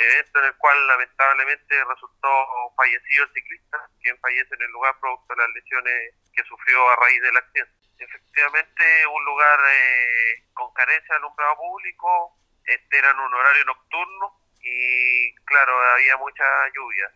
evento en el cual lamentablemente resultó fallecido el ciclista, quien fallece en el lugar producto de las lesiones que sufrió a raíz del accidente. Efectivamente, un lugar eh, con carencia de alumbrado público, este era en un horario nocturno y claro, había mucha lluvia.